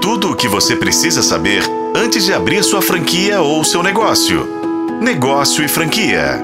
Tudo o que você precisa saber antes de abrir sua franquia ou seu negócio. Negócio e franquia.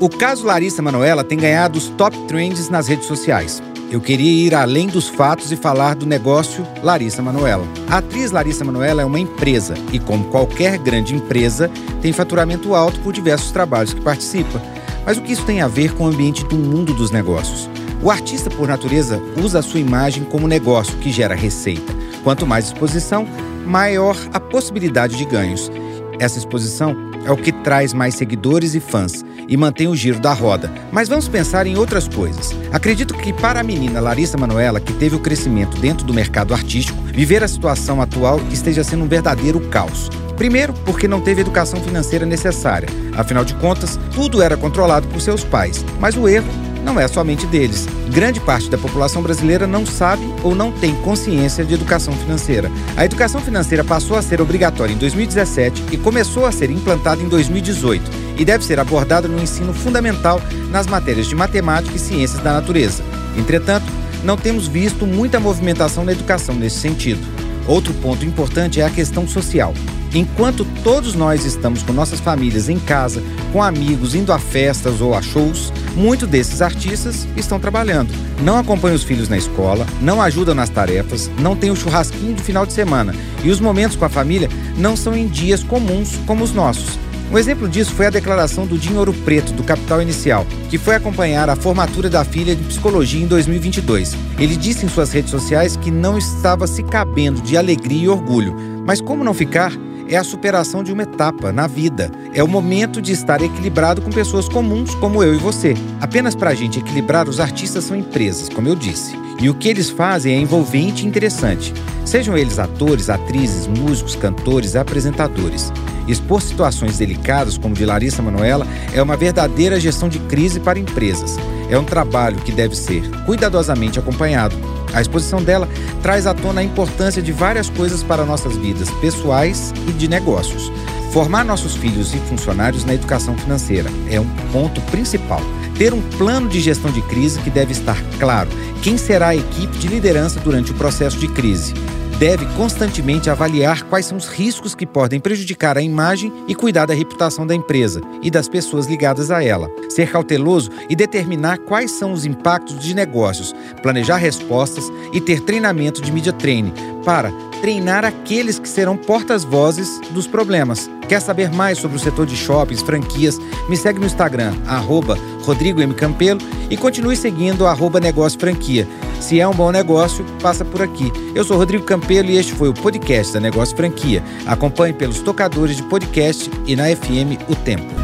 O caso Larissa Manoela tem ganhado os top trends nas redes sociais. Eu queria ir além dos fatos e falar do negócio Larissa Manoela. A atriz Larissa Manoela é uma empresa e, como qualquer grande empresa, tem faturamento alto por diversos trabalhos que participa. Mas o que isso tem a ver com o ambiente do mundo dos negócios? O artista, por natureza, usa a sua imagem como negócio que gera receita. Quanto mais exposição, maior a possibilidade de ganhos. Essa exposição é o que traz mais seguidores e fãs e mantém o giro da roda. Mas vamos pensar em outras coisas. Acredito que para a menina Larissa Manoela, que teve o crescimento dentro do mercado artístico, viver a situação atual esteja sendo um verdadeiro caos. Primeiro, porque não teve educação financeira necessária. Afinal de contas, tudo era controlado por seus pais. Mas o erro não é somente deles. Grande parte da população brasileira não sabe ou não tem consciência de educação financeira. A educação financeira passou a ser obrigatória em 2017 e começou a ser implantada em 2018 e deve ser abordada no ensino fundamental nas matérias de matemática e ciências da natureza. Entretanto, não temos visto muita movimentação na educação nesse sentido. Outro ponto importante é a questão social. Enquanto todos nós estamos com nossas famílias em casa, com amigos, indo a festas ou a shows, muitos desses artistas estão trabalhando. Não acompanham os filhos na escola, não ajudam nas tarefas, não tem o churrasquinho de final de semana e os momentos com a família não são em dias comuns como os nossos. Um exemplo disso foi a declaração do Dinho Ouro Preto, do Capital Inicial, que foi acompanhar a formatura da filha de psicologia em 2022. Ele disse em suas redes sociais que não estava se cabendo de alegria e orgulho, mas como não ficar? é a superação de uma etapa na vida. É o momento de estar equilibrado com pessoas comuns como eu e você. Apenas para a gente equilibrar, os artistas são empresas, como eu disse. E o que eles fazem é envolvente e interessante. Sejam eles atores, atrizes, músicos, cantores, apresentadores. Expor situações delicadas, como de Larissa Manoela, é uma verdadeira gestão de crise para empresas. É um trabalho que deve ser cuidadosamente acompanhado. A exposição dela traz à tona a importância de várias coisas para nossas vidas pessoais e de negócios. Formar nossos filhos e funcionários na educação financeira é um ponto principal. Ter um plano de gestão de crise que deve estar claro quem será a equipe de liderança durante o processo de crise deve constantemente avaliar quais são os riscos que podem prejudicar a imagem e cuidar da reputação da empresa e das pessoas ligadas a ela. Ser cauteloso e determinar quais são os impactos de negócios, planejar respostas e ter treinamento de media training para treinar aqueles que serão portas-vozes dos problemas. Quer saber mais sobre o setor de shoppings, franquias? Me segue no Instagram, arroba Rodrigo M. Campelo e continue seguindo arroba Negócio Franquia. Se é um bom negócio, passa por aqui. Eu sou Rodrigo Campelo e este foi o podcast da Negócio Franquia. Acompanhe pelos tocadores de podcast e na FM O Tempo.